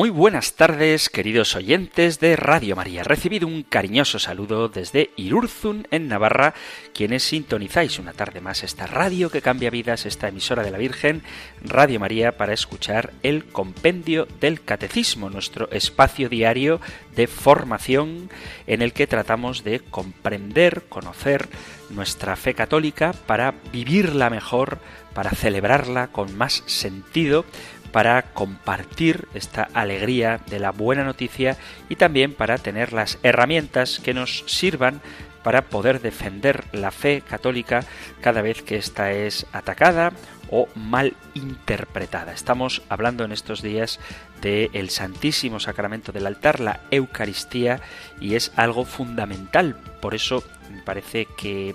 Muy buenas tardes, queridos oyentes de Radio María. Recibido un cariñoso saludo desde Irurzun, en Navarra, quienes sintonizáis una tarde más esta radio que cambia vidas, esta emisora de la Virgen, Radio María, para escuchar el Compendio del Catecismo, nuestro espacio diario de formación en el que tratamos de comprender, conocer nuestra fe católica para vivirla mejor, para celebrarla con más sentido, para compartir esta alegría de la buena noticia y también para tener las herramientas que nos sirvan para poder defender la fe católica cada vez que ésta es atacada o mal interpretada. Estamos hablando en estos días del Santísimo Sacramento del altar, la Eucaristía, y es algo fundamental. Por eso me parece que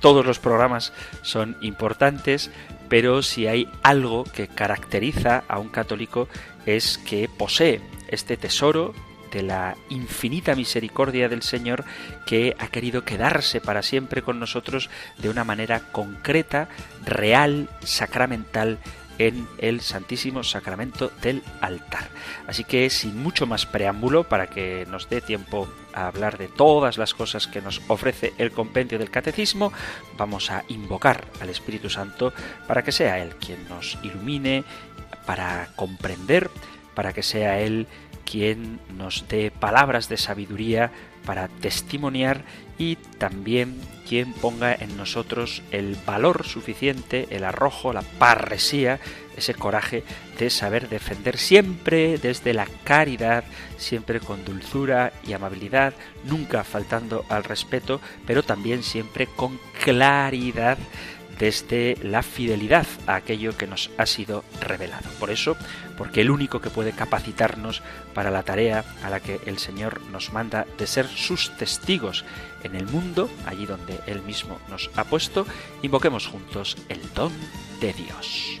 todos los programas son importantes, pero si hay algo que caracteriza a un católico es que posee este tesoro de la infinita misericordia del Señor que ha querido quedarse para siempre con nosotros de una manera concreta, real, sacramental en el Santísimo Sacramento del altar. Así que sin mucho más preámbulo, para que nos dé tiempo a hablar de todas las cosas que nos ofrece el compendio del catecismo, vamos a invocar al Espíritu Santo para que sea Él quien nos ilumine, para comprender, para que sea Él quien nos dé palabras de sabiduría para testimoniar y también quien ponga en nosotros el valor suficiente, el arrojo, la parresía, ese coraje de saber defender siempre desde la caridad, siempre con dulzura y amabilidad, nunca faltando al respeto, pero también siempre con claridad desde la fidelidad a aquello que nos ha sido revelado. Por eso, porque el único que puede capacitarnos para la tarea a la que el Señor nos manda de ser sus testigos en el mundo, allí donde Él mismo nos ha puesto, invoquemos juntos el don de Dios.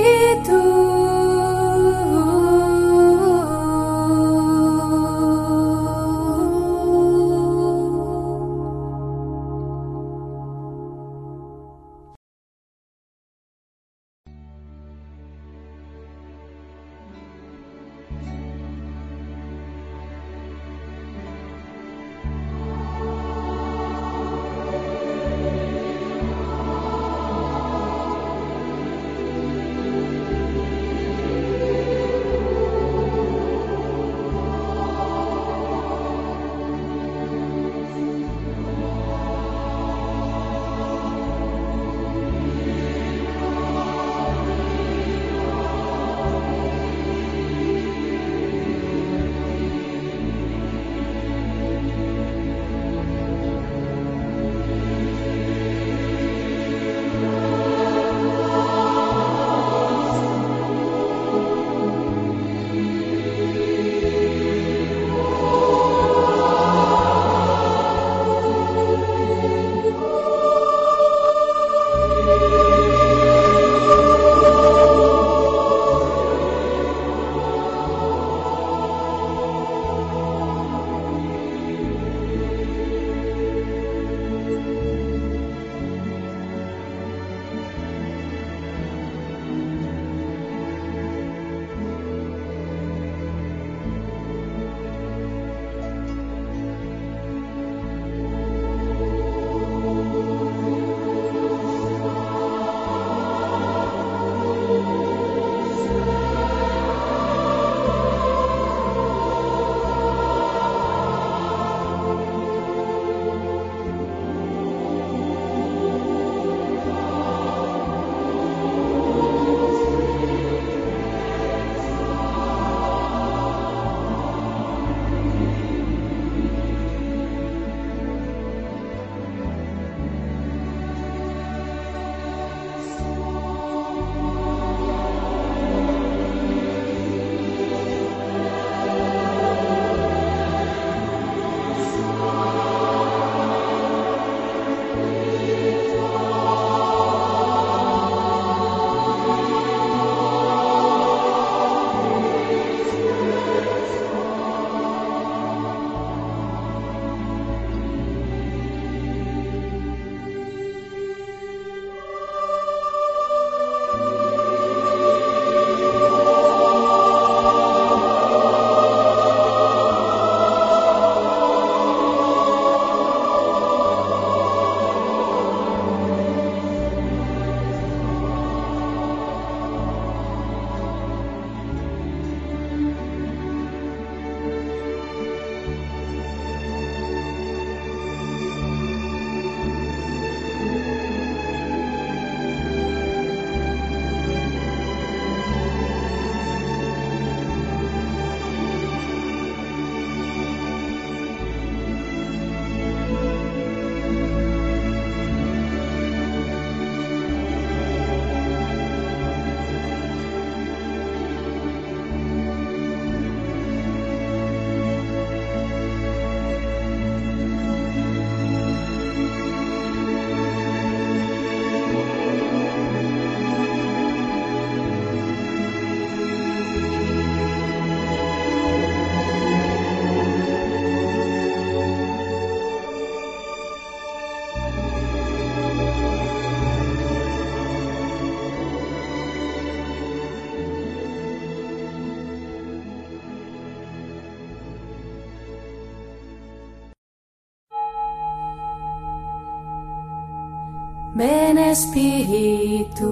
Ven Espíritu,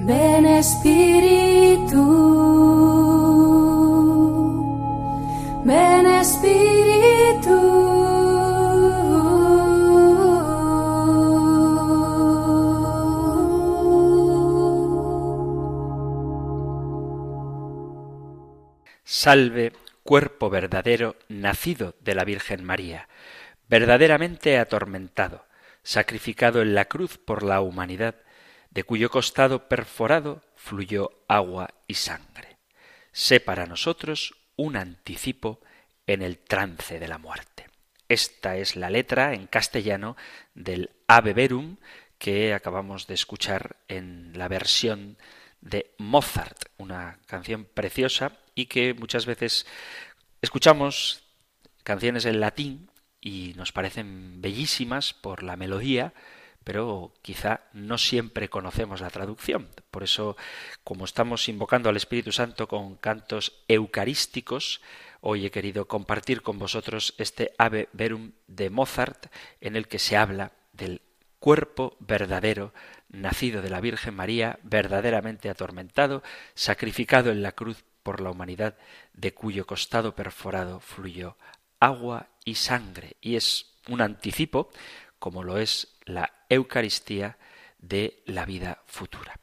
ven Espíritu, ven Espíritu. Salve, cuerpo verdadero, nacido de la Virgen María, verdaderamente atormentado, sacrificado en la cruz por la humanidad, de cuyo costado perforado fluyó agua y sangre. Sé para nosotros un anticipo en el trance de la muerte. Esta es la letra en castellano del Ave Verum que acabamos de escuchar en la versión de Mozart, una canción preciosa y que muchas veces escuchamos canciones en latín y nos parecen bellísimas por la melodía, pero quizá no siempre conocemos la traducción. Por eso, como estamos invocando al Espíritu Santo con cantos eucarísticos, hoy he querido compartir con vosotros este Ave Verum de Mozart, en el que se habla del cuerpo verdadero, nacido de la Virgen María, verdaderamente atormentado, sacrificado en la cruz por la humanidad, de cuyo costado perforado fluyó agua y sangre, y es un anticipo, como lo es la Eucaristía, de la vida futura.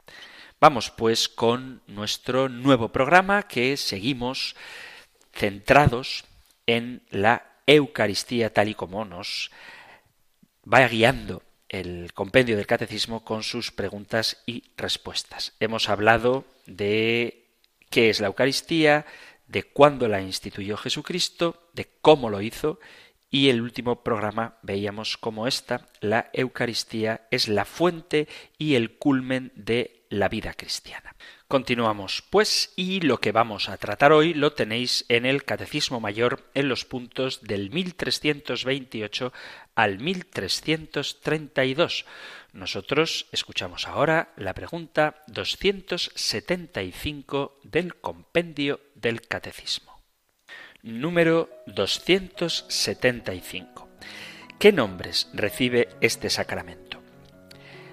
Vamos pues con nuestro nuevo programa que seguimos centrados en la Eucaristía tal y como nos va guiando el compendio del catecismo con sus preguntas y respuestas. Hemos hablado de qué es la Eucaristía, de cuándo la instituyó Jesucristo, de cómo lo hizo, y el último programa veíamos cómo esta, la Eucaristía, es la fuente y el culmen de la vida cristiana. Continuamos, pues, y lo que vamos a tratar hoy lo tenéis en el Catecismo Mayor en los puntos del 1328 al 1332. Nosotros escuchamos ahora la pregunta 275 del compendio del Catecismo. Número 275. ¿Qué nombres recibe este sacramento?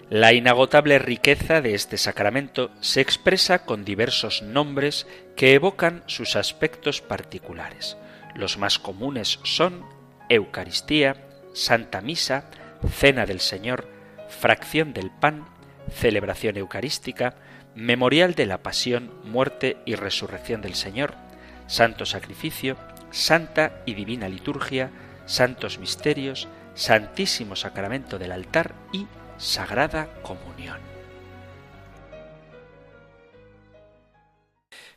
La inagotable riqueza de este sacramento se expresa con diversos nombres que evocan sus aspectos particulares. Los más comunes son Eucaristía, Santa Misa, Cena del Señor, Fracción del Pan, Celebración Eucarística, Memorial de la Pasión, Muerte y Resurrección del Señor, Santo Sacrificio, Santa y Divina Liturgia, Santos Misterios, Santísimo Sacramento del altar y Sagrada Comunión.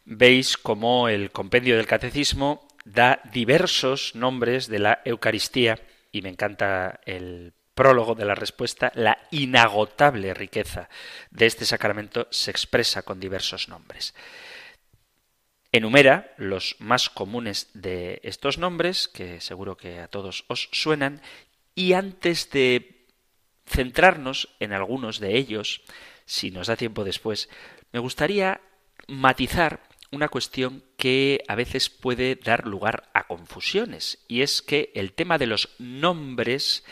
Veis cómo el compendio del Catecismo da diversos nombres de la Eucaristía y me encanta el prólogo de la respuesta, la inagotable riqueza de este sacramento se expresa con diversos nombres. Enumera los más comunes de estos nombres, que seguro que a todos os suenan, y antes de centrarnos en algunos de ellos, si nos da tiempo después, me gustaría matizar una cuestión que a veces puede dar lugar a confusiones, y es que el tema de los nombres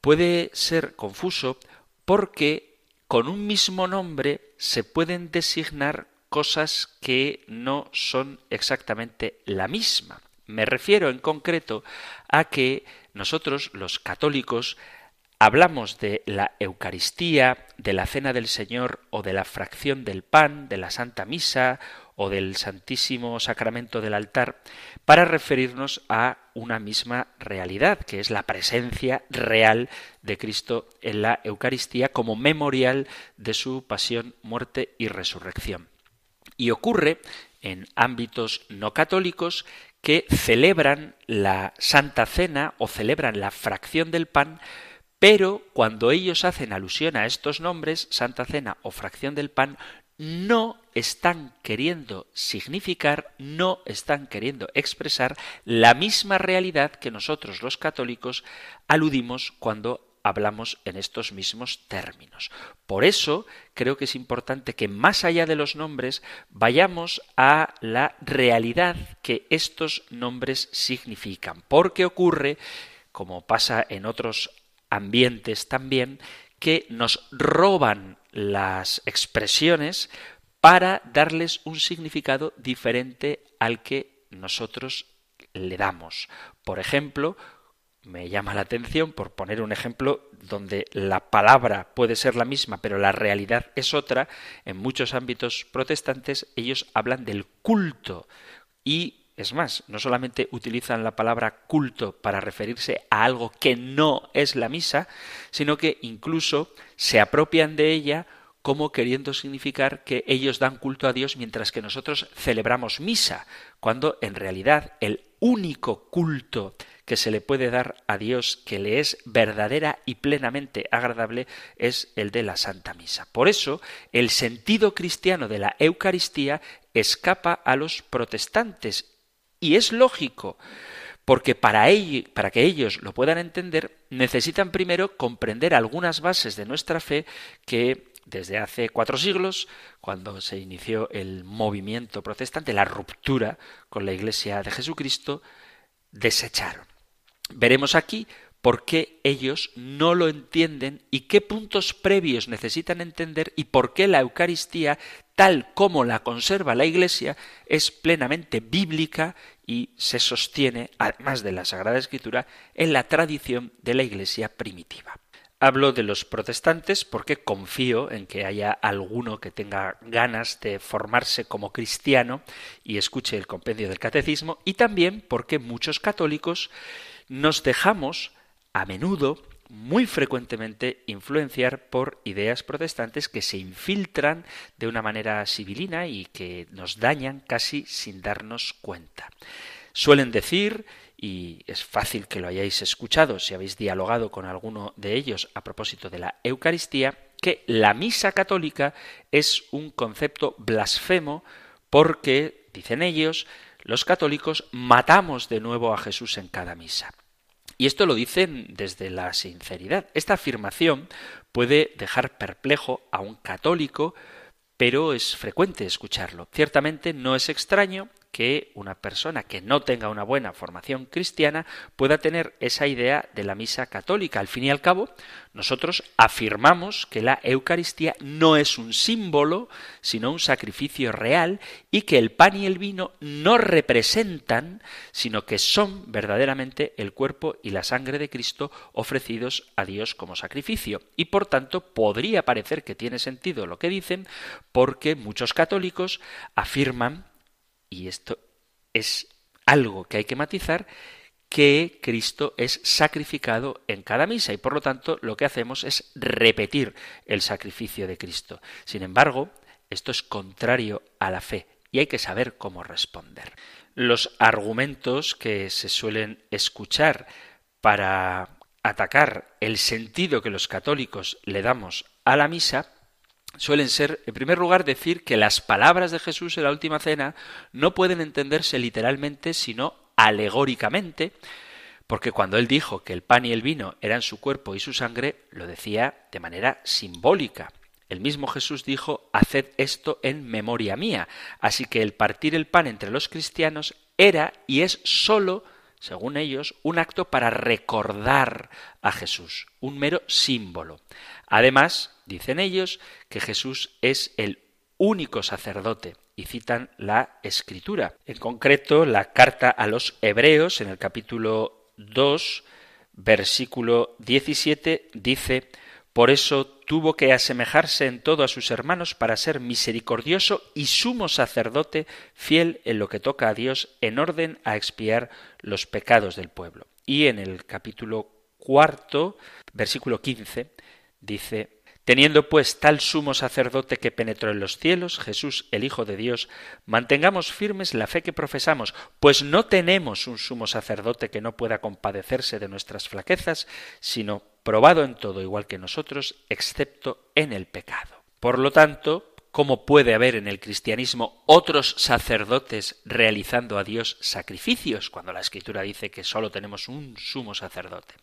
puede ser confuso porque con un mismo nombre se pueden designar cosas que no son exactamente la misma. Me refiero en concreto a que nosotros, los católicos, hablamos de la Eucaristía, de la Cena del Señor o de la fracción del pan, de la Santa Misa o del Santísimo Sacramento del altar, para referirnos a una misma realidad, que es la presencia real de Cristo en la Eucaristía como memorial de su pasión, muerte y resurrección. Y ocurre en ámbitos no católicos que celebran la Santa Cena o celebran la fracción del pan pero cuando ellos hacen alusión a estos nombres, Santa Cena o fracción del pan, no están queriendo significar, no están queriendo expresar la misma realidad que nosotros los católicos aludimos cuando hablamos en estos mismos términos. Por eso creo que es importante que más allá de los nombres vayamos a la realidad que estos nombres significan, porque ocurre como pasa en otros ambientes también, que nos roban las expresiones para darles un significado diferente al que nosotros le damos. Por ejemplo, me llama la atención, por poner un ejemplo, donde la palabra puede ser la misma, pero la realidad es otra, en muchos ámbitos protestantes ellos hablan del culto y es más, no solamente utilizan la palabra culto para referirse a algo que no es la misa, sino que incluso se apropian de ella como queriendo significar que ellos dan culto a Dios mientras que nosotros celebramos misa, cuando en realidad el único culto que se le puede dar a Dios que le es verdadera y plenamente agradable es el de la Santa Misa. Por eso, el sentido cristiano de la Eucaristía escapa a los protestantes y es lógico, porque para, para que ellos lo puedan entender, necesitan primero comprender algunas bases de nuestra fe que desde hace cuatro siglos, cuando se inició el movimiento protestante, la ruptura con la Iglesia de Jesucristo, desecharon. Veremos aquí por qué ellos no lo entienden y qué puntos previos necesitan entender y por qué la Eucaristía, tal como la conserva la Iglesia, es plenamente bíblica y se sostiene, además de la Sagrada Escritura, en la tradición de la Iglesia primitiva. Hablo de los protestantes porque confío en que haya alguno que tenga ganas de formarse como cristiano y escuche el compendio del catecismo y también porque muchos católicos nos dejamos a menudo, muy frecuentemente, influenciar por ideas protestantes que se infiltran de una manera civilina y que nos dañan casi sin darnos cuenta. Suelen decir, y es fácil que lo hayáis escuchado si habéis dialogado con alguno de ellos a propósito de la Eucaristía, que la misa católica es un concepto blasfemo porque, dicen ellos, los católicos matamos de nuevo a Jesús en cada misa. Y esto lo dicen desde la sinceridad. Esta afirmación puede dejar perplejo a un católico, pero es frecuente escucharlo. Ciertamente no es extraño que una persona que no tenga una buena formación cristiana pueda tener esa idea de la misa católica. Al fin y al cabo, nosotros afirmamos que la Eucaristía no es un símbolo, sino un sacrificio real y que el pan y el vino no representan, sino que son verdaderamente el cuerpo y la sangre de Cristo ofrecidos a Dios como sacrificio. Y por tanto podría parecer que tiene sentido lo que dicen porque muchos católicos afirman y esto es algo que hay que matizar, que Cristo es sacrificado en cada misa y por lo tanto lo que hacemos es repetir el sacrificio de Cristo. Sin embargo, esto es contrario a la fe y hay que saber cómo responder. Los argumentos que se suelen escuchar para atacar el sentido que los católicos le damos a la misa suelen ser, en primer lugar, decir que las palabras de Jesús en la última cena no pueden entenderse literalmente, sino alegóricamente, porque cuando él dijo que el pan y el vino eran su cuerpo y su sangre, lo decía de manera simbólica. El mismo Jesús dijo, Haced esto en memoria mía. Así que el partir el pan entre los cristianos era y es sólo, según ellos, un acto para recordar a Jesús, un mero símbolo. Además, dicen ellos, que Jesús es el único sacerdote y citan la escritura. En concreto, la carta a los hebreos en el capítulo 2, versículo 17, dice, por eso tuvo que asemejarse en todo a sus hermanos para ser misericordioso y sumo sacerdote, fiel en lo que toca a Dios, en orden a expiar los pecados del pueblo. Y en el capítulo cuarto, versículo 15, dice Teniendo pues tal sumo sacerdote que penetró en los cielos, Jesús el Hijo de Dios, mantengamos firmes la fe que profesamos, pues no tenemos un sumo sacerdote que no pueda compadecerse de nuestras flaquezas, sino probado en todo igual que nosotros, excepto en el pecado. Por lo tanto, ¿Cómo puede haber en el cristianismo otros sacerdotes realizando a Dios sacrificios cuando la Escritura dice que solo tenemos un sumo sacerdote?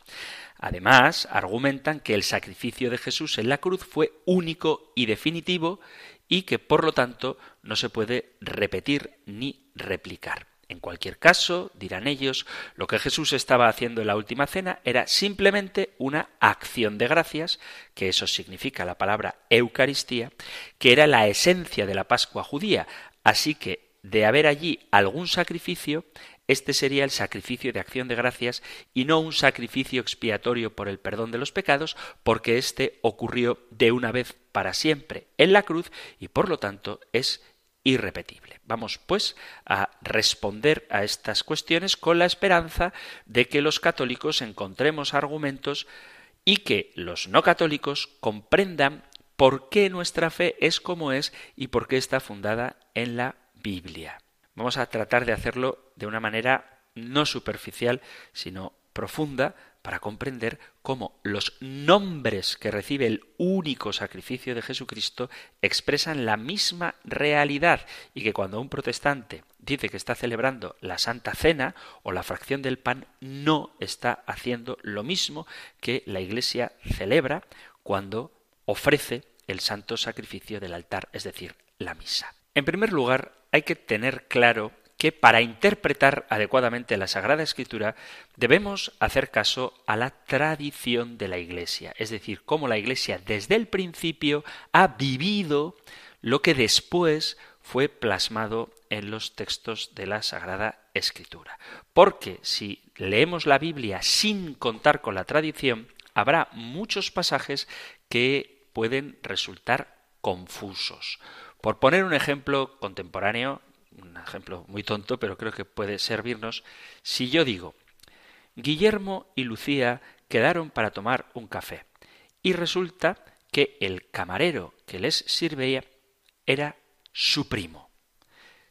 Además, argumentan que el sacrificio de Jesús en la cruz fue único y definitivo y que por lo tanto no se puede repetir ni replicar. En cualquier caso, dirán ellos, lo que Jesús estaba haciendo en la última cena era simplemente una acción de gracias, que eso significa la palabra Eucaristía, que era la esencia de la Pascua judía. Así que, de haber allí algún sacrificio, este sería el sacrificio de acción de gracias y no un sacrificio expiatorio por el perdón de los pecados, porque éste ocurrió de una vez para siempre en la cruz y por lo tanto es irrepetible. Vamos, pues, a responder a estas cuestiones con la esperanza de que los católicos encontremos argumentos y que los no católicos comprendan por qué nuestra fe es como es y por qué está fundada en la Biblia. Vamos a tratar de hacerlo de una manera no superficial, sino profunda, para comprender cómo los nombres que recibe el único sacrificio de Jesucristo expresan la misma realidad y que cuando un protestante dice que está celebrando la Santa Cena o la fracción del pan, no está haciendo lo mismo que la Iglesia celebra cuando ofrece el santo sacrificio del altar, es decir, la misa. En primer lugar, hay que tener claro que para interpretar adecuadamente la Sagrada Escritura debemos hacer caso a la tradición de la Iglesia, es decir, cómo la Iglesia desde el principio ha vivido lo que después fue plasmado en los textos de la Sagrada Escritura. Porque si leemos la Biblia sin contar con la tradición, habrá muchos pasajes que pueden resultar confusos. Por poner un ejemplo contemporáneo, un ejemplo muy tonto, pero creo que puede servirnos, si yo digo, Guillermo y Lucía quedaron para tomar un café, y resulta que el camarero que les sirvía era su primo.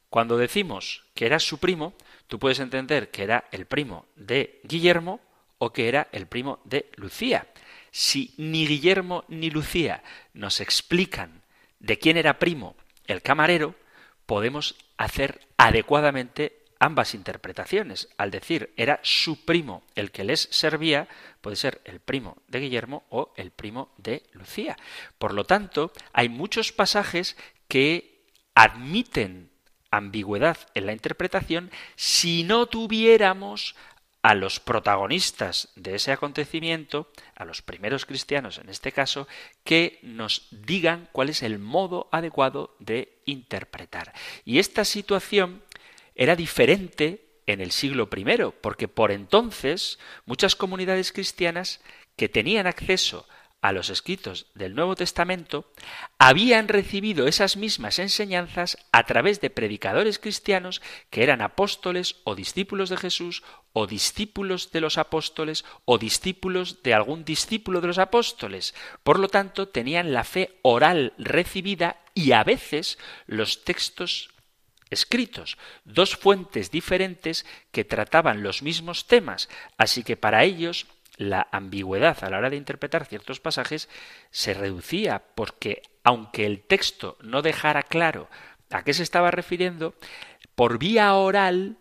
Cuando decimos que era su primo, tú puedes entender que era el primo de Guillermo o que era el primo de Lucía. Si ni Guillermo ni Lucía nos explican de quién era primo el camarero, podemos hacer adecuadamente ambas interpretaciones. Al decir era su primo el que les servía, puede ser el primo de Guillermo o el primo de Lucía. Por lo tanto, hay muchos pasajes que admiten ambigüedad en la interpretación si no tuviéramos a los protagonistas de ese acontecimiento, a los primeros cristianos en este caso, que nos digan cuál es el modo adecuado de interpretar. Y esta situación era diferente en el siglo I, porque por entonces muchas comunidades cristianas que tenían acceso a los escritos del Nuevo Testamento, habían recibido esas mismas enseñanzas a través de predicadores cristianos que eran apóstoles o discípulos de Jesús o discípulos de los apóstoles o discípulos de algún discípulo de los apóstoles. Por lo tanto, tenían la fe oral recibida y a veces los textos escritos, dos fuentes diferentes que trataban los mismos temas, así que para ellos la ambigüedad a la hora de interpretar ciertos pasajes se reducía porque aunque el texto no dejara claro a qué se estaba refiriendo, por vía oral,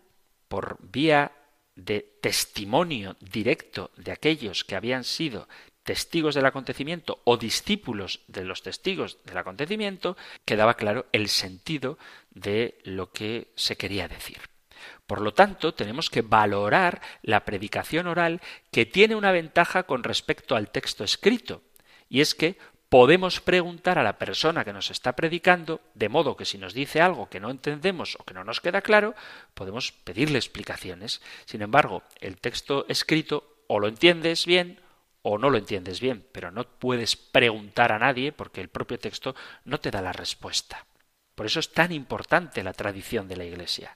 por vía de testimonio directo de aquellos que habían sido testigos del acontecimiento o discípulos de los testigos del acontecimiento, quedaba claro el sentido de lo que se quería decir. Por lo tanto, tenemos que valorar la predicación oral que tiene una ventaja con respecto al texto escrito, y es que podemos preguntar a la persona que nos está predicando, de modo que si nos dice algo que no entendemos o que no nos queda claro, podemos pedirle explicaciones. Sin embargo, el texto escrito o lo entiendes bien o no lo entiendes bien, pero no puedes preguntar a nadie porque el propio texto no te da la respuesta. Por eso es tan importante la tradición de la Iglesia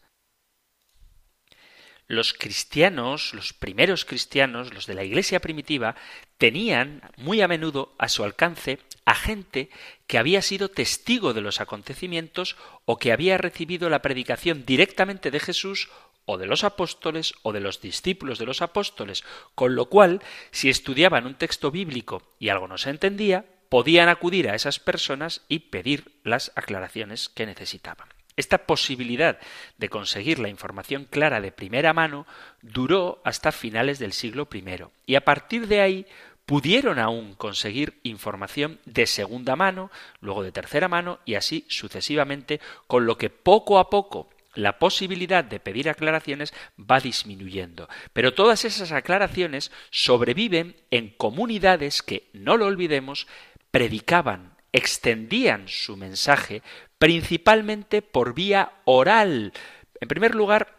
los cristianos, los primeros cristianos, los de la iglesia primitiva, tenían muy a menudo a su alcance a gente que había sido testigo de los acontecimientos o que había recibido la predicación directamente de Jesús o de los apóstoles o de los discípulos de los apóstoles, con lo cual, si estudiaban un texto bíblico y algo no se entendía, podían acudir a esas personas y pedir las aclaraciones que necesitaban. Esta posibilidad de conseguir la información clara de primera mano duró hasta finales del siglo I y a partir de ahí pudieron aún conseguir información de segunda mano, luego de tercera mano y así sucesivamente, con lo que poco a poco la posibilidad de pedir aclaraciones va disminuyendo. Pero todas esas aclaraciones sobreviven en comunidades que, no lo olvidemos, predicaban, extendían su mensaje principalmente por vía oral. En primer lugar,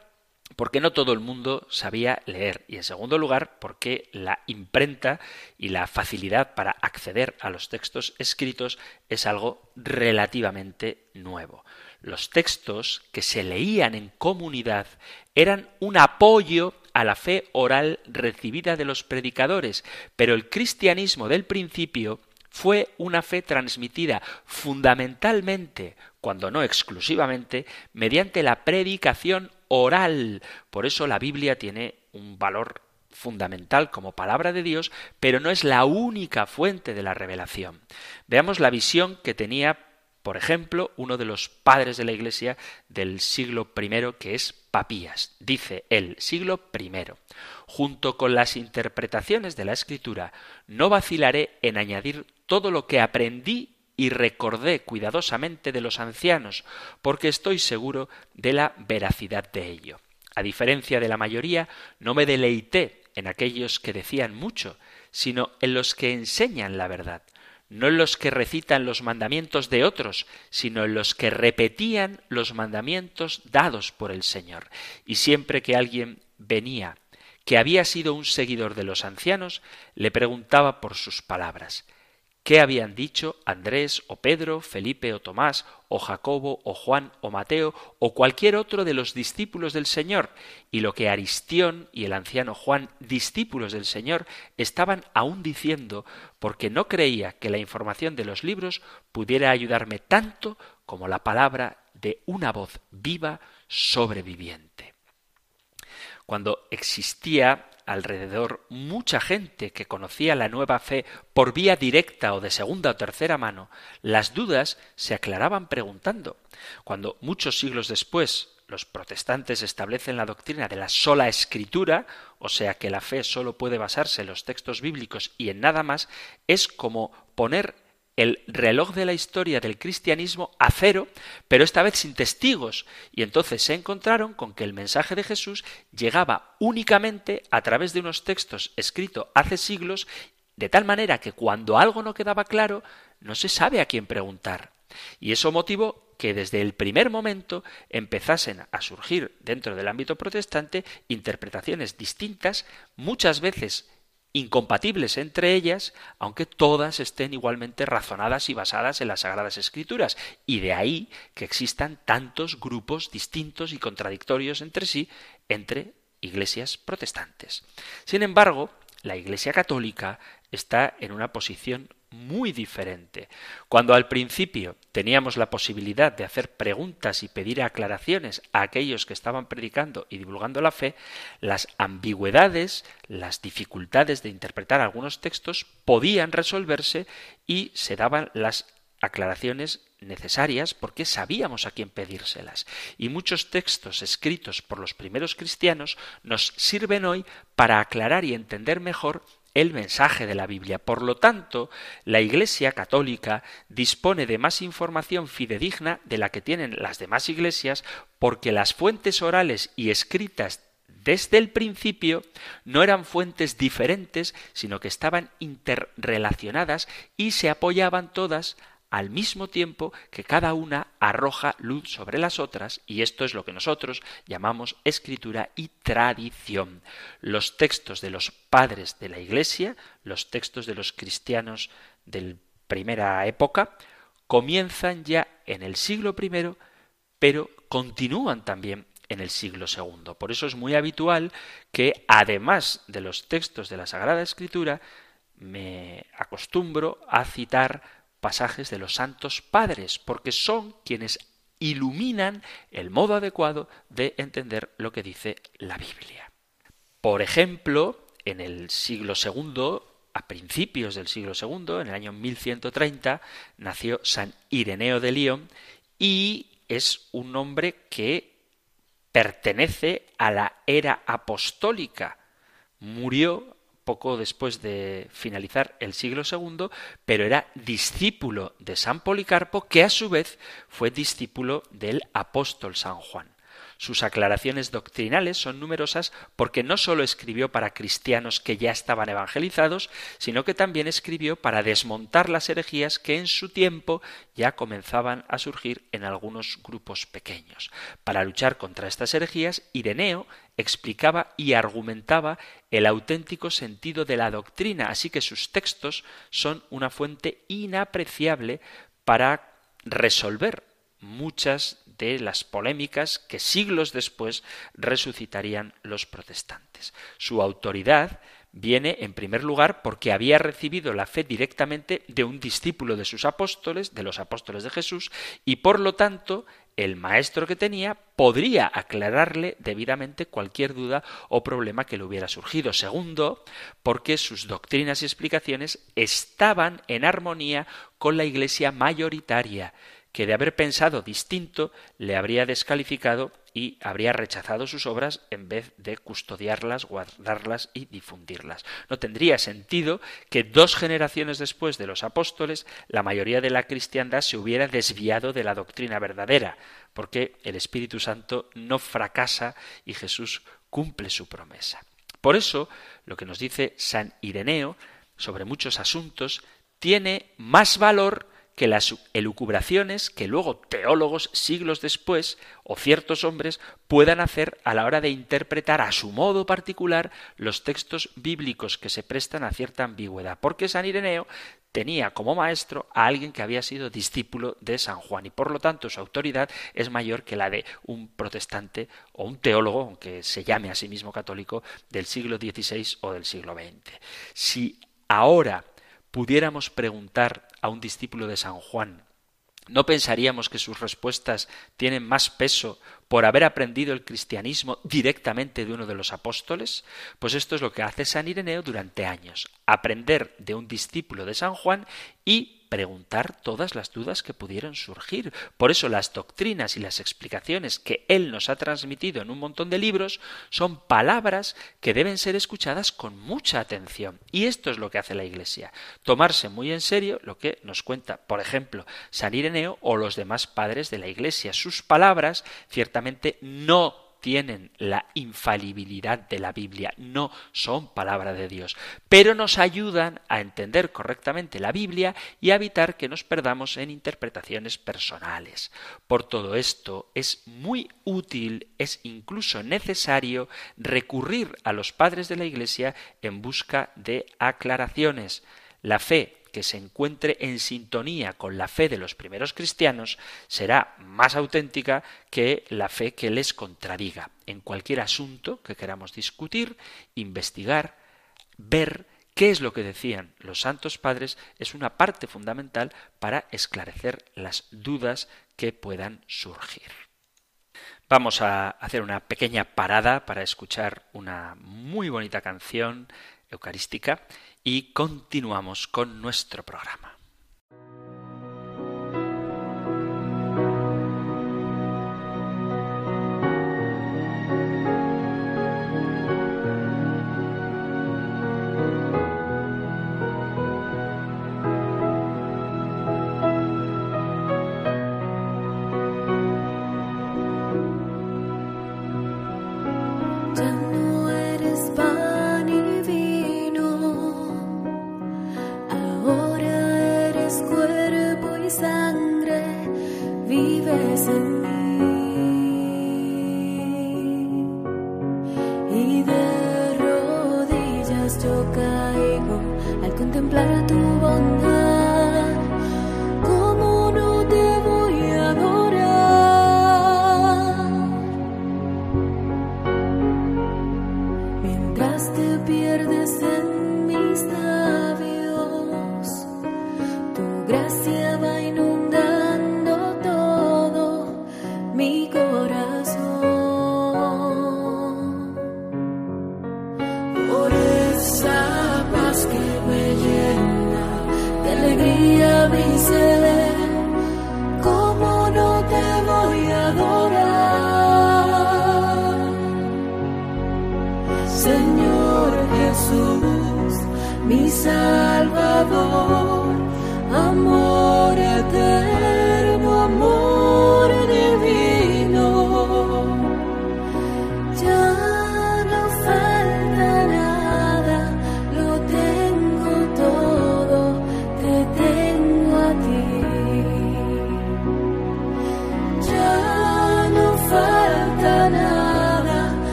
porque no todo el mundo sabía leer y en segundo lugar porque la imprenta y la facilidad para acceder a los textos escritos es algo relativamente nuevo. Los textos que se leían en comunidad eran un apoyo a la fe oral recibida de los predicadores, pero el cristianismo del principio fue una fe transmitida fundamentalmente, cuando no exclusivamente, mediante la predicación oral. Por eso la Biblia tiene un valor fundamental como palabra de Dios, pero no es la única fuente de la revelación. Veamos la visión que tenía, por ejemplo, uno de los padres de la Iglesia del siglo I, que es Papías. Dice el siglo I, junto con las interpretaciones de la Escritura, no vacilaré en añadir todo lo que aprendí y recordé cuidadosamente de los ancianos, porque estoy seguro de la veracidad de ello. A diferencia de la mayoría, no me deleité en aquellos que decían mucho, sino en los que enseñan la verdad, no en los que recitan los mandamientos de otros, sino en los que repetían los mandamientos dados por el Señor. Y siempre que alguien venía que había sido un seguidor de los ancianos, le preguntaba por sus palabras. ¿Qué habían dicho Andrés o Pedro, Felipe o Tomás, o Jacobo o Juan o Mateo o cualquier otro de los discípulos del Señor? Y lo que Aristión y el anciano Juan, discípulos del Señor, estaban aún diciendo porque no creía que la información de los libros pudiera ayudarme tanto como la palabra de una voz viva sobreviviente. Cuando existía alrededor mucha gente que conocía la nueva fe por vía directa o de segunda o tercera mano, las dudas se aclaraban preguntando. Cuando muchos siglos después los protestantes establecen la doctrina de la sola escritura, o sea que la fe solo puede basarse en los textos bíblicos y en nada más, es como poner el reloj de la historia del cristianismo a cero, pero esta vez sin testigos. Y entonces se encontraron con que el mensaje de Jesús llegaba únicamente a través de unos textos escritos hace siglos, de tal manera que cuando algo no quedaba claro, no se sabe a quién preguntar. Y eso motivó que desde el primer momento empezasen a surgir dentro del ámbito protestante interpretaciones distintas, muchas veces incompatibles entre ellas, aunque todas estén igualmente razonadas y basadas en las Sagradas Escrituras, y de ahí que existan tantos grupos distintos y contradictorios entre sí entre iglesias protestantes. Sin embargo, la Iglesia católica está en una posición muy diferente. Cuando al principio teníamos la posibilidad de hacer preguntas y pedir aclaraciones a aquellos que estaban predicando y divulgando la fe, las ambigüedades, las dificultades de interpretar algunos textos podían resolverse y se daban las aclaraciones necesarias porque sabíamos a quién pedírselas. Y muchos textos escritos por los primeros cristianos nos sirven hoy para aclarar y entender mejor el mensaje de la Biblia. Por lo tanto, la Iglesia católica dispone de más información fidedigna de la que tienen las demás iglesias porque las fuentes orales y escritas desde el principio no eran fuentes diferentes, sino que estaban interrelacionadas y se apoyaban todas al mismo tiempo que cada una arroja luz sobre las otras, y esto es lo que nosotros llamamos escritura y tradición. Los textos de los padres de la Iglesia, los textos de los cristianos de primera época, comienzan ya en el siglo I, pero continúan también en el siglo II. Por eso es muy habitual que, además de los textos de la Sagrada Escritura, me acostumbro a citar pasajes de los santos padres, porque son quienes iluminan el modo adecuado de entender lo que dice la Biblia. Por ejemplo, en el siglo II, a principios del siglo II, en el año 1130, nació San Ireneo de León y es un hombre que pertenece a la era apostólica. Murió poco después de finalizar el siglo II, pero era discípulo de San Policarpo, que a su vez fue discípulo del apóstol San Juan. Sus aclaraciones doctrinales son numerosas porque no sólo escribió para cristianos que ya estaban evangelizados, sino que también escribió para desmontar las herejías que en su tiempo ya comenzaban a surgir en algunos grupos pequeños. Para luchar contra estas herejías, Ireneo explicaba y argumentaba el auténtico sentido de la doctrina, así que sus textos son una fuente inapreciable para resolver muchas de las polémicas que siglos después resucitarían los protestantes. Su autoridad viene en primer lugar porque había recibido la fe directamente de un discípulo de sus apóstoles, de los apóstoles de Jesús, y por lo tanto el maestro que tenía podría aclararle debidamente cualquier duda o problema que le hubiera surgido. Segundo, porque sus doctrinas y explicaciones estaban en armonía con la Iglesia mayoritaria, que de haber pensado distinto le habría descalificado y habría rechazado sus obras en vez de custodiarlas, guardarlas y difundirlas. No tendría sentido que dos generaciones después de los apóstoles la mayoría de la cristiandad se hubiera desviado de la doctrina verdadera, porque el Espíritu Santo no fracasa y Jesús cumple su promesa. Por eso, lo que nos dice San Ireneo sobre muchos asuntos tiene más valor que las elucubraciones que luego teólogos siglos después o ciertos hombres puedan hacer a la hora de interpretar a su modo particular los textos bíblicos que se prestan a cierta ambigüedad, porque San Ireneo tenía como maestro a alguien que había sido discípulo de San Juan y por lo tanto su autoridad es mayor que la de un protestante o un teólogo, aunque se llame a sí mismo católico, del siglo XVI o del siglo XX. Si ahora pudiéramos preguntar a un discípulo de San Juan, ¿no pensaríamos que sus respuestas tienen más peso por haber aprendido el cristianismo directamente de uno de los apóstoles? Pues esto es lo que hace San Ireneo durante años, aprender de un discípulo de San Juan y preguntar todas las dudas que pudieran surgir. Por eso las doctrinas y las explicaciones que él nos ha transmitido en un montón de libros son palabras que deben ser escuchadas con mucha atención. Y esto es lo que hace la Iglesia, tomarse muy en serio lo que nos cuenta, por ejemplo, San Ireneo o los demás padres de la Iglesia. Sus palabras ciertamente no tienen la infalibilidad de la Biblia, no son palabra de Dios, pero nos ayudan a entender correctamente la Biblia y a evitar que nos perdamos en interpretaciones personales. Por todo esto es muy útil, es incluso necesario recurrir a los padres de la Iglesia en busca de aclaraciones. La fe que se encuentre en sintonía con la fe de los primeros cristianos será más auténtica que la fe que les contradiga. En cualquier asunto que queramos discutir, investigar, ver qué es lo que decían los santos padres es una parte fundamental para esclarecer las dudas que puedan surgir. Vamos a hacer una pequeña parada para escuchar una muy bonita canción eucarística y continuamos con nuestro programa.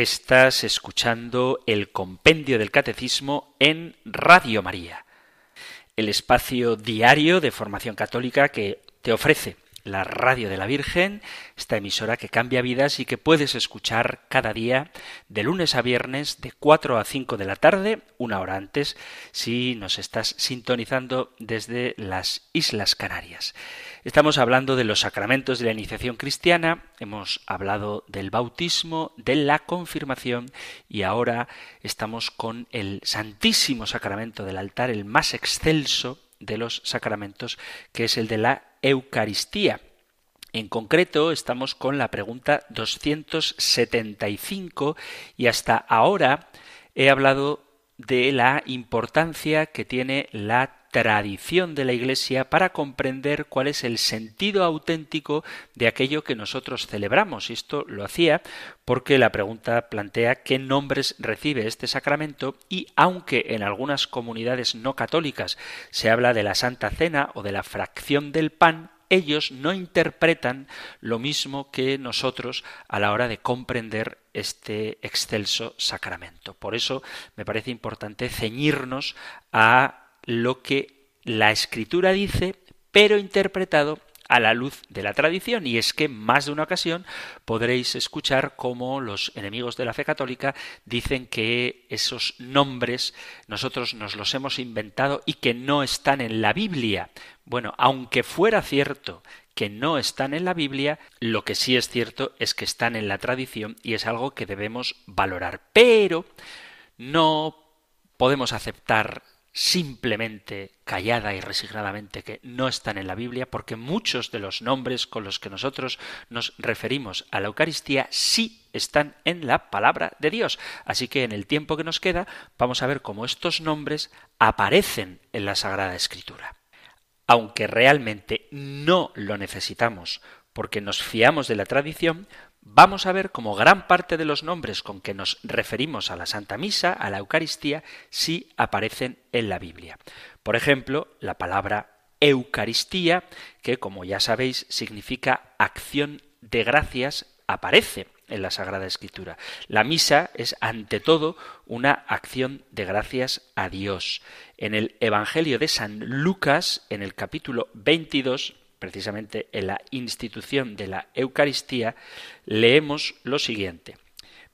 Estás escuchando el Compendio del Catecismo en Radio María, el espacio diario de formación católica que te ofrece la Radio de la Virgen, esta emisora que cambia vidas y que puedes escuchar cada día de lunes a viernes de 4 a 5 de la tarde, una hora antes, si nos estás sintonizando desde las Islas Canarias. Estamos hablando de los sacramentos de la iniciación cristiana, hemos hablado del bautismo, de la confirmación y ahora estamos con el Santísimo Sacramento del altar, el más excelso de los sacramentos, que es el de la Eucaristía. En concreto, estamos con la pregunta 275 y hasta ahora he hablado de la importancia que tiene la tradición de la Iglesia para comprender cuál es el sentido auténtico de aquello que nosotros celebramos. Y esto lo hacía porque la pregunta plantea qué nombres recibe este sacramento y aunque en algunas comunidades no católicas se habla de la Santa Cena o de la fracción del pan, ellos no interpretan lo mismo que nosotros a la hora de comprender este excelso sacramento. Por eso me parece importante ceñirnos a lo que la escritura dice, pero interpretado a la luz de la tradición. Y es que más de una ocasión podréis escuchar cómo los enemigos de la fe católica dicen que esos nombres nosotros nos los hemos inventado y que no están en la Biblia. Bueno, aunque fuera cierto que no están en la Biblia, lo que sí es cierto es que están en la tradición y es algo que debemos valorar. Pero no podemos aceptar simplemente, callada y resignadamente, que no están en la Biblia, porque muchos de los nombres con los que nosotros nos referimos a la Eucaristía sí están en la palabra de Dios. Así que en el tiempo que nos queda vamos a ver cómo estos nombres aparecen en la Sagrada Escritura. Aunque realmente no lo necesitamos, porque nos fiamos de la tradición, vamos a ver cómo gran parte de los nombres con que nos referimos a la Santa Misa, a la Eucaristía, sí aparecen en la Biblia. Por ejemplo, la palabra Eucaristía, que como ya sabéis significa acción de gracias, aparece en la Sagrada Escritura. La misa es ante todo una acción de gracias a Dios. En el Evangelio de San Lucas, en el capítulo 22, precisamente en la institución de la Eucaristía, leemos lo siguiente.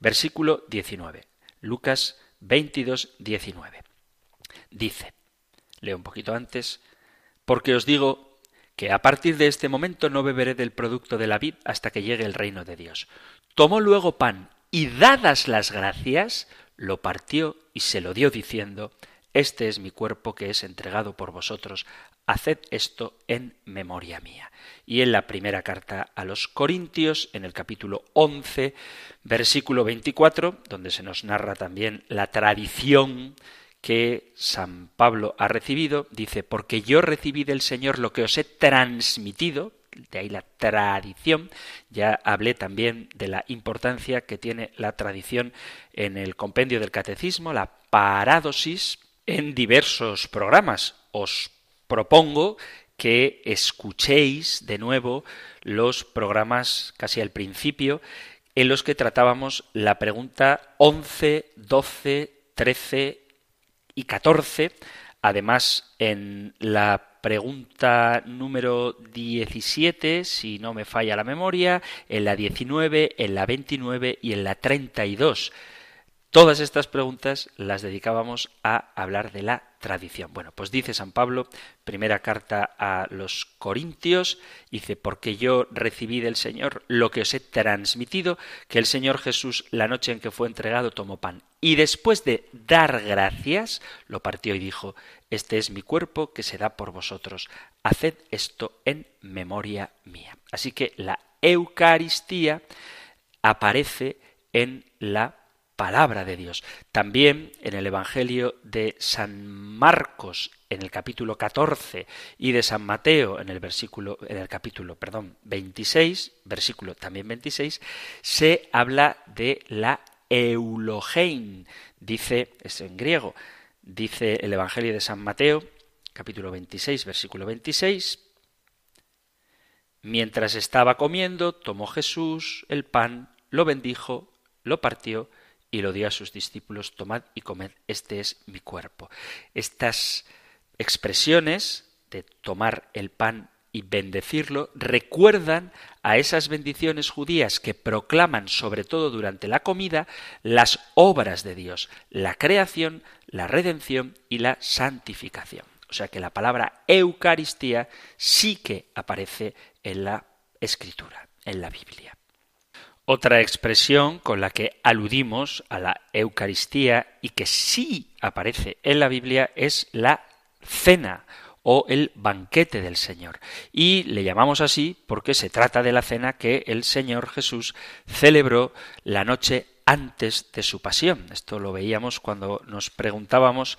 Versículo 19. Lucas 22, 19. Dice, leo un poquito antes, porque os digo que a partir de este momento no beberé del producto de la vid hasta que llegue el reino de Dios. Tomó luego pan y dadas las gracias, lo partió y se lo dio diciendo, Este es mi cuerpo que es entregado por vosotros, Haced esto en memoria mía. Y en la primera carta a los Corintios, en el capítulo 11, versículo 24, donde se nos narra también la tradición que San Pablo ha recibido, dice, porque yo recibí del Señor lo que os he transmitido, de ahí la tradición. Ya hablé también de la importancia que tiene la tradición en el compendio del catecismo, la paradosis, en diversos programas. Os propongo que escuchéis de nuevo los programas casi al principio en los que tratábamos la pregunta 11, 12, 13 y 14. Además, en la pregunta número 17, si no me falla la memoria, en la 19, en la 29 y en la 32. Todas estas preguntas las dedicábamos a hablar de la tradición. Bueno, pues dice San Pablo, primera carta a los Corintios, dice, porque yo recibí del Señor lo que os he transmitido, que el Señor Jesús la noche en que fue entregado tomó pan y después de dar gracias, lo partió y dijo, este es mi cuerpo que se da por vosotros, haced esto en memoria mía. Así que la Eucaristía aparece en la palabra de Dios. También en el Evangelio de San Marcos en el capítulo 14 y de San Mateo en el versículo en el capítulo, perdón, 26, versículo también 26, se habla de la eulogein, dice es en griego, dice el Evangelio de San Mateo, capítulo 26, versículo 26, Mientras estaba comiendo, tomó Jesús el pan, lo bendijo, lo partió y lo dio a sus discípulos, tomad y comed, este es mi cuerpo. Estas expresiones de tomar el pan y bendecirlo recuerdan a esas bendiciones judías que proclaman, sobre todo durante la comida, las obras de Dios, la creación, la redención y la santificación. O sea que la palabra Eucaristía sí que aparece en la Escritura, en la Biblia. Otra expresión con la que aludimos a la Eucaristía y que sí aparece en la Biblia es la cena o el banquete del Señor. Y le llamamos así porque se trata de la cena que el Señor Jesús celebró la noche antes de su pasión. Esto lo veíamos cuando nos preguntábamos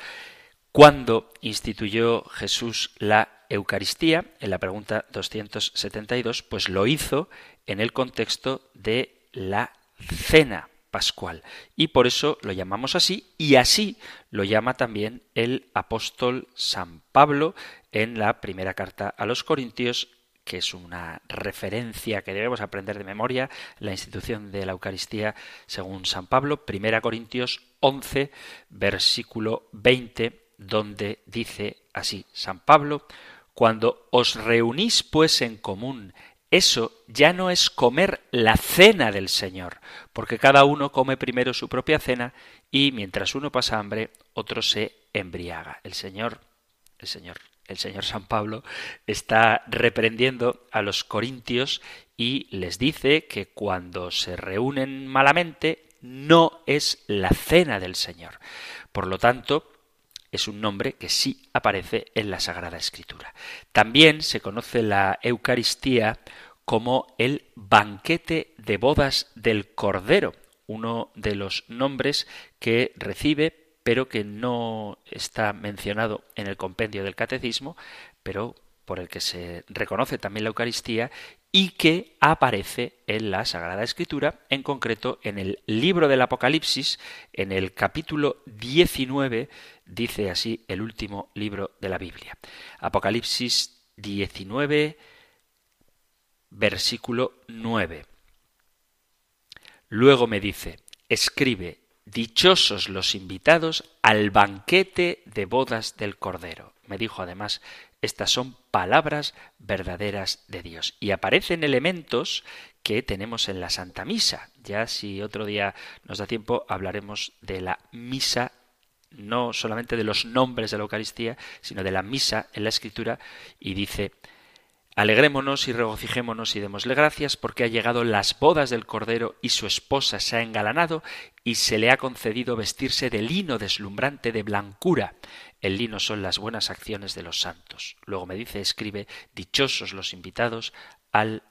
cuándo instituyó Jesús la Eucaristía, en la pregunta 272, pues lo hizo en el contexto de la cena pascual. Y por eso lo llamamos así, y así lo llama también el apóstol San Pablo en la primera carta a los Corintios, que es una referencia que debemos aprender de memoria, la institución de la Eucaristía según San Pablo, primera Corintios 11, versículo 20, donde dice así San Pablo, cuando os reunís pues en común eso ya no es comer la cena del Señor, porque cada uno come primero su propia cena y mientras uno pasa hambre, otro se embriaga. El Señor, el Señor, el Señor San Pablo está reprendiendo a los corintios y les dice que cuando se reúnen malamente no es la cena del Señor. Por lo tanto, es un nombre que sí aparece en la Sagrada Escritura. También se conoce la Eucaristía como el banquete de bodas del Cordero, uno de los nombres que recibe pero que no está mencionado en el compendio del catecismo, pero por el que se reconoce también la Eucaristía y que aparece en la Sagrada Escritura, en concreto en el libro del Apocalipsis, en el capítulo 19, dice así el último libro de la Biblia. Apocalipsis 19, versículo 9. Luego me dice, escribe, dichosos los invitados al banquete de bodas del Cordero. Me dijo además, estas son palabras verdaderas de Dios. Y aparecen elementos que tenemos en la Santa Misa. Ya si otro día nos da tiempo hablaremos de la misa no solamente de los nombres de la Eucaristía, sino de la misa en la Escritura, y dice Alegrémonos y regocijémonos y démosle gracias porque ha llegado las bodas del Cordero y su esposa se ha engalanado y se le ha concedido vestirse de lino deslumbrante de blancura. El lino son las buenas acciones de los santos. Luego me dice, escribe, dichosos los invitados al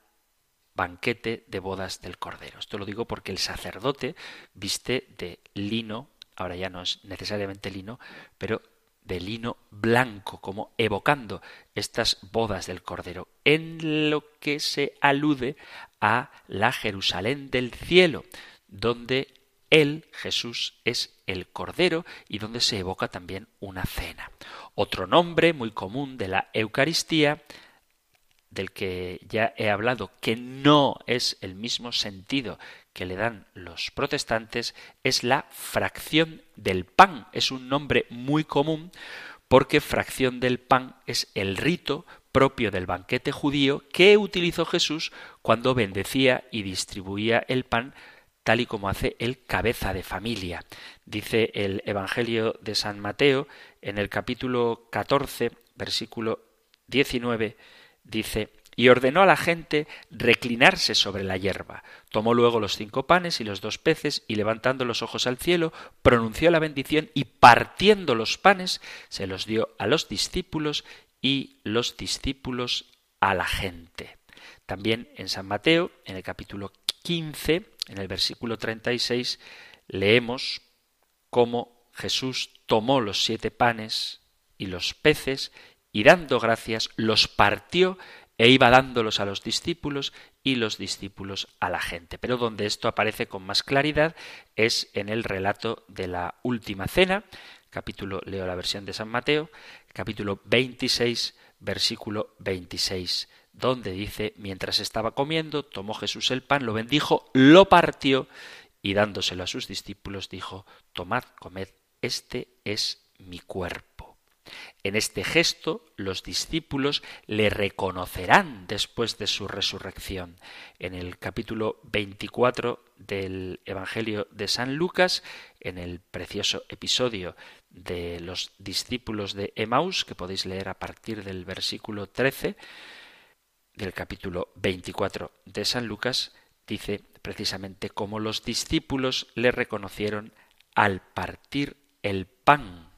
banquete de bodas del Cordero. Esto lo digo porque el sacerdote viste de lino, ahora ya no es necesariamente lino, pero de lino blanco, como evocando estas bodas del Cordero, en lo que se alude a la Jerusalén del cielo, donde él, Jesús, es el Cordero y donde se evoca también una cena. Otro nombre muy común de la Eucaristía del que ya he hablado, que no es el mismo sentido que le dan los protestantes, es la fracción del pan. Es un nombre muy común porque fracción del pan es el rito propio del banquete judío que utilizó Jesús cuando bendecía y distribuía el pan tal y como hace el cabeza de familia. Dice el Evangelio de San Mateo en el capítulo 14, versículo 19, dice, y ordenó a la gente reclinarse sobre la hierba. Tomó luego los cinco panes y los dos peces, y levantando los ojos al cielo, pronunció la bendición, y partiendo los panes, se los dio a los discípulos, y los discípulos a la gente. También en San Mateo, en el capítulo 15, en el versículo 36, leemos cómo Jesús tomó los siete panes y los peces, y dando gracias, los partió e iba dándolos a los discípulos y los discípulos a la gente. Pero donde esto aparece con más claridad es en el relato de la última cena, capítulo, leo la versión de San Mateo, capítulo 26, versículo 26, donde dice, mientras estaba comiendo, tomó Jesús el pan, lo bendijo, lo partió y dándoselo a sus discípulos dijo, tomad, comed, este es mi cuerpo. En este gesto los discípulos le reconocerán después de su resurrección. En el capítulo 24 del Evangelio de San Lucas, en el precioso episodio de los discípulos de Emaús, que podéis leer a partir del versículo 13 del capítulo 24 de San Lucas, dice precisamente cómo los discípulos le reconocieron al partir el pan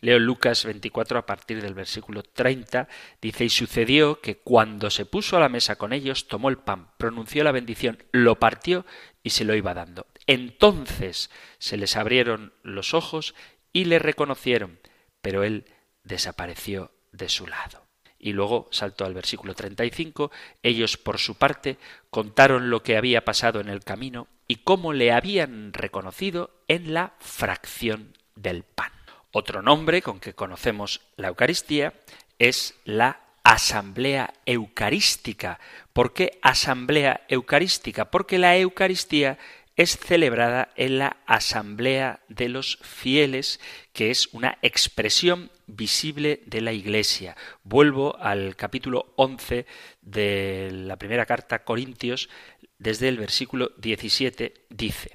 Leo Lucas 24 a partir del versículo 30, dice, y sucedió que cuando se puso a la mesa con ellos, tomó el pan, pronunció la bendición, lo partió y se lo iba dando. Entonces se les abrieron los ojos y le reconocieron, pero él desapareció de su lado. Y luego saltó al versículo 35, ellos por su parte contaron lo que había pasado en el camino y cómo le habían reconocido en la fracción del pan. Otro nombre con que conocemos la Eucaristía es la Asamblea Eucarística. ¿Por qué Asamblea Eucarística? Porque la Eucaristía es celebrada en la Asamblea de los Fieles, que es una expresión visible de la Iglesia. Vuelvo al capítulo 11 de la primera carta a Corintios, desde el versículo 17, dice,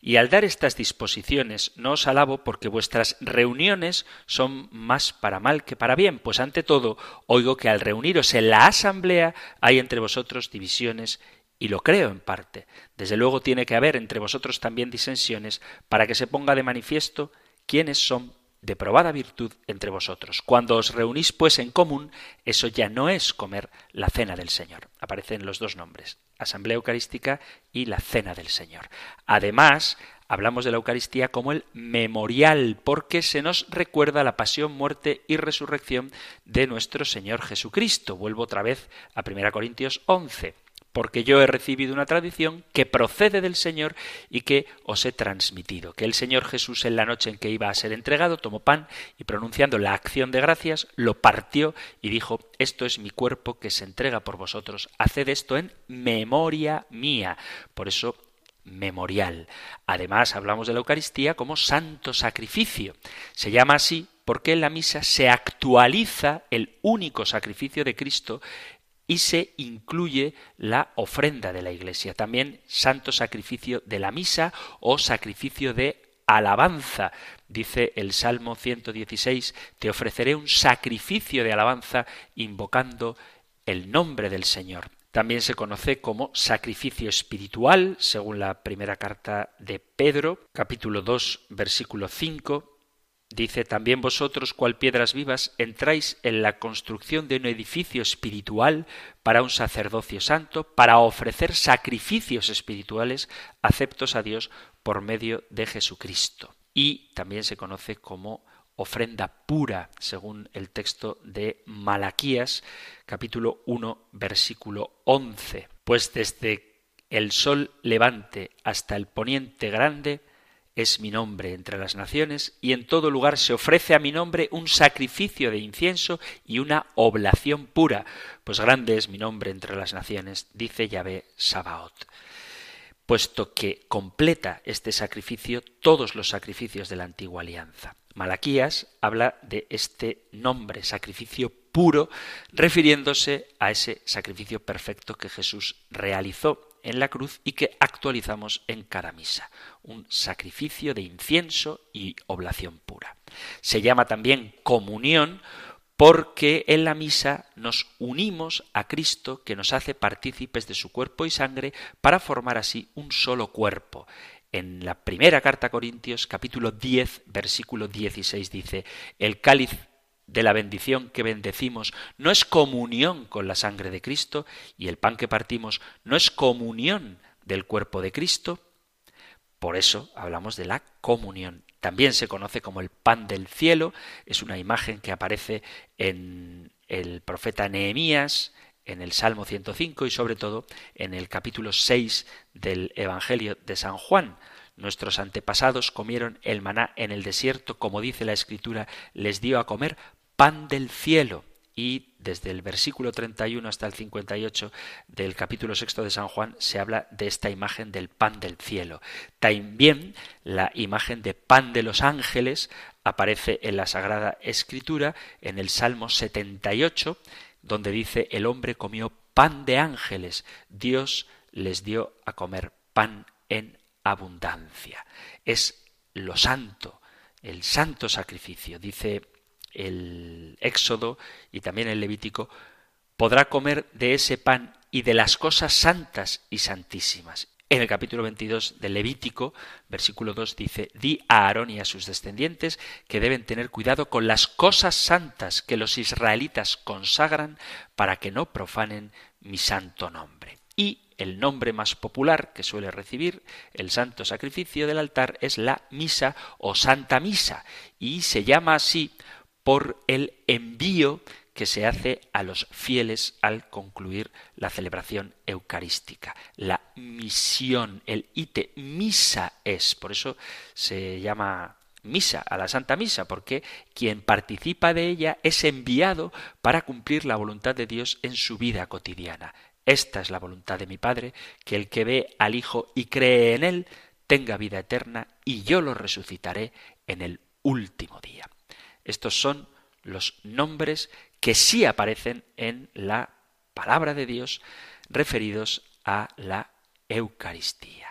y al dar estas disposiciones no os alabo porque vuestras reuniones son más para mal que para bien, pues ante todo oigo que al reuniros en la asamblea hay entre vosotros divisiones y lo creo en parte. Desde luego tiene que haber entre vosotros también disensiones para que se ponga de manifiesto quiénes son de probada virtud entre vosotros. Cuando os reunís pues en común, eso ya no es comer la cena del Señor. Aparecen los dos nombres, Asamblea Eucarística y la Cena del Señor. Además, hablamos de la Eucaristía como el memorial, porque se nos recuerda la pasión, muerte y resurrección de nuestro Señor Jesucristo. Vuelvo otra vez a 1 Corintios 11 porque yo he recibido una tradición que procede del Señor y que os he transmitido. Que el Señor Jesús en la noche en que iba a ser entregado tomó pan y pronunciando la acción de gracias lo partió y dijo, esto es mi cuerpo que se entrega por vosotros, haced esto en memoria mía. Por eso memorial. Además, hablamos de la Eucaristía como santo sacrificio. Se llama así porque en la misa se actualiza el único sacrificio de Cristo y se incluye la ofrenda de la Iglesia. También santo sacrificio de la misa o sacrificio de alabanza. Dice el Salmo 116, te ofreceré un sacrificio de alabanza invocando el nombre del Señor. También se conoce como sacrificio espiritual, según la primera carta de Pedro, capítulo 2, versículo 5, Dice también vosotros, cual piedras vivas, entráis en la construcción de un edificio espiritual para un sacerdocio santo, para ofrecer sacrificios espirituales aceptos a Dios por medio de Jesucristo. Y también se conoce como ofrenda pura, según el texto de Malaquías, capítulo 1, versículo 11. Pues desde el sol levante hasta el poniente grande, es mi nombre entre las naciones, y en todo lugar se ofrece a mi nombre un sacrificio de incienso y una oblación pura, pues grande es mi nombre entre las naciones, dice Yahvé Sabaoth. Puesto que completa este sacrificio todos los sacrificios de la antigua alianza. Malaquías habla de este nombre, sacrificio puro, refiriéndose a ese sacrificio perfecto que Jesús realizó en la cruz y que actualizamos en cada misa, un sacrificio de incienso y oblación pura. Se llama también comunión porque en la misa nos unimos a Cristo que nos hace partícipes de su cuerpo y sangre para formar así un solo cuerpo. En la primera carta a Corintios, capítulo 10, versículo 16 dice, el cáliz de la bendición que bendecimos no es comunión con la sangre de Cristo y el pan que partimos no es comunión del cuerpo de Cristo. Por eso hablamos de la comunión. También se conoce como el pan del cielo, es una imagen que aparece en el profeta Nehemías, en el Salmo 105 y sobre todo en el capítulo 6 del Evangelio de San Juan. Nuestros antepasados comieron el maná en el desierto, como dice la Escritura, les dio a comer pan del cielo. Y desde el versículo 31 hasta el 58 del capítulo sexto de San Juan se habla de esta imagen del pan del cielo. También la imagen de pan de los ángeles aparece en la Sagrada Escritura, en el Salmo 78, donde dice el hombre comió pan de ángeles, Dios les dio a comer pan en abundancia. Es lo santo, el santo sacrificio. Dice el Éxodo y también el Levítico, podrá comer de ese pan y de las cosas santas y santísimas. En el capítulo 22 del Levítico, versículo 2 dice, di a Aarón y a sus descendientes que deben tener cuidado con las cosas santas que los israelitas consagran para que no profanen mi santo nombre. Y el nombre más popular que suele recibir el santo sacrificio del altar es la misa o santa misa, y se llama así por el envío que se hace a los fieles al concluir la celebración eucarística. La misión, el ite, misa es. Por eso se llama misa, a la Santa Misa, porque quien participa de ella es enviado para cumplir la voluntad de Dios en su vida cotidiana. Esta es la voluntad de mi Padre, que el que ve al Hijo y cree en él tenga vida eterna, y yo lo resucitaré en el último día. Estos son los nombres que sí aparecen en la palabra de Dios referidos a la Eucaristía.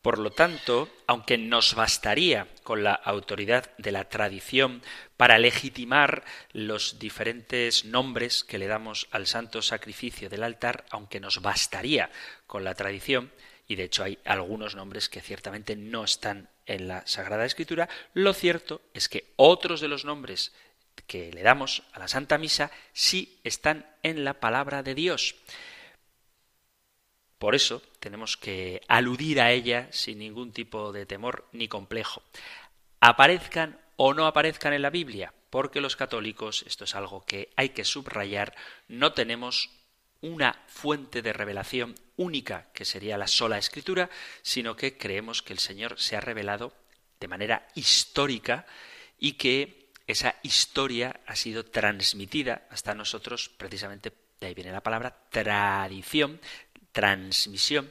Por lo tanto, aunque nos bastaría con la autoridad de la tradición para legitimar los diferentes nombres que le damos al santo sacrificio del altar, aunque nos bastaría con la tradición, y de hecho hay algunos nombres que ciertamente no están en la Sagrada Escritura. Lo cierto es que otros de los nombres que le damos a la Santa Misa sí están en la palabra de Dios. Por eso tenemos que aludir a ella sin ningún tipo de temor ni complejo. Aparezcan o no aparezcan en la Biblia, porque los católicos, esto es algo que hay que subrayar, no tenemos una fuente de revelación única, que sería la sola escritura, sino que creemos que el Señor se ha revelado de manera histórica y que esa historia ha sido transmitida hasta nosotros, precisamente de ahí viene la palabra tradición, transmisión,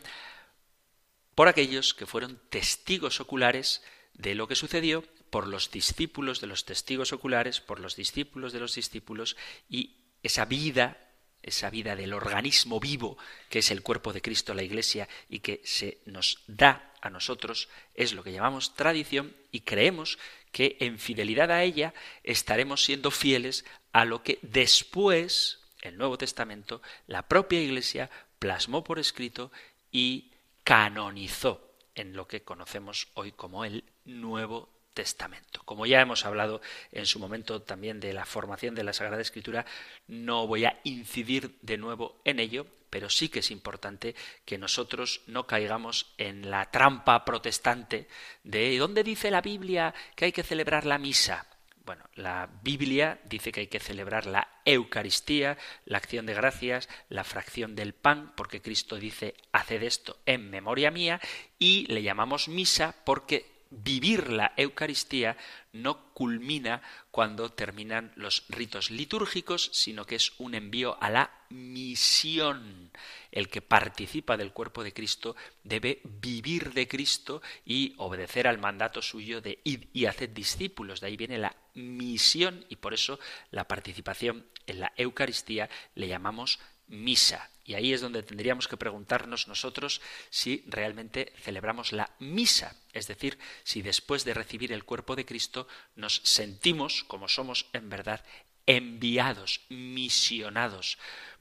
por aquellos que fueron testigos oculares de lo que sucedió por los discípulos de los testigos oculares, por los discípulos de los discípulos, y esa vida esa vida del organismo vivo que es el cuerpo de Cristo, la Iglesia, y que se nos da a nosotros, es lo que llamamos tradición y creemos que en fidelidad a ella estaremos siendo fieles a lo que después, el Nuevo Testamento, la propia Iglesia plasmó por escrito y canonizó en lo que conocemos hoy como el Nuevo Testamento. Como ya hemos hablado en su momento también de la formación de la Sagrada Escritura, no voy a incidir de nuevo en ello, pero sí que es importante que nosotros no caigamos en la trampa protestante de ¿dónde dice la Biblia que hay que celebrar la misa? Bueno, la Biblia dice que hay que celebrar la Eucaristía, la acción de gracias, la fracción del pan, porque Cristo dice, haced esto en memoria mía, y le llamamos misa porque vivir la Eucaristía no culmina cuando terminan los ritos litúrgicos, sino que es un envío a la misión. El que participa del cuerpo de Cristo debe vivir de Cristo y obedecer al mandato suyo de id y hacer discípulos. De ahí viene la misión y por eso la participación en la Eucaristía le llamamos misa. Y ahí es donde tendríamos que preguntarnos nosotros si realmente celebramos la misa, es decir, si después de recibir el cuerpo de Cristo nos sentimos, como somos en verdad, enviados, misionados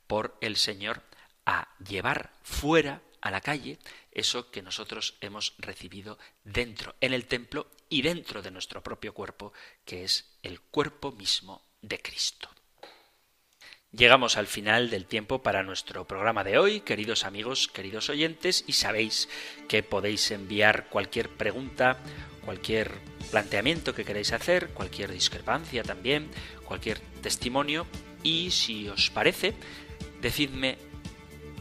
por el Señor a llevar fuera a la calle eso que nosotros hemos recibido dentro, en el templo y dentro de nuestro propio cuerpo, que es el cuerpo mismo de Cristo. Llegamos al final del tiempo para nuestro programa de hoy, queridos amigos, queridos oyentes, y sabéis que podéis enviar cualquier pregunta, cualquier planteamiento que queráis hacer, cualquier discrepancia también, cualquier testimonio, y si os parece, decidme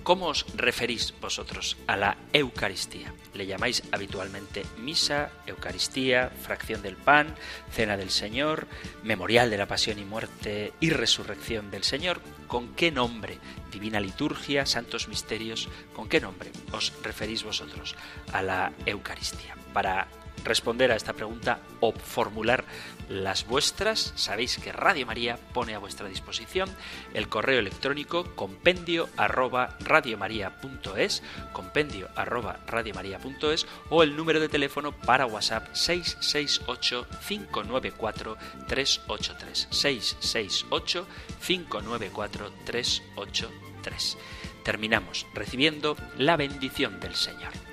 ¿Cómo os referís vosotros a la Eucaristía? ¿Le llamáis habitualmente misa, Eucaristía, fracción del pan, cena del Señor, memorial de la pasión y muerte y resurrección del Señor? ¿Con qué nombre? Divina liturgia, santos misterios, ¿con qué nombre os referís vosotros a la Eucaristía? Para responder a esta pregunta o formular las vuestras, sabéis que Radio María pone a vuestra disposición el correo electrónico compendio arroba radiomaria.es, compendio arroba radiomaria.es o el número de teléfono para WhatsApp 668 594 383 668 594 383. Terminamos recibiendo la bendición del Señor.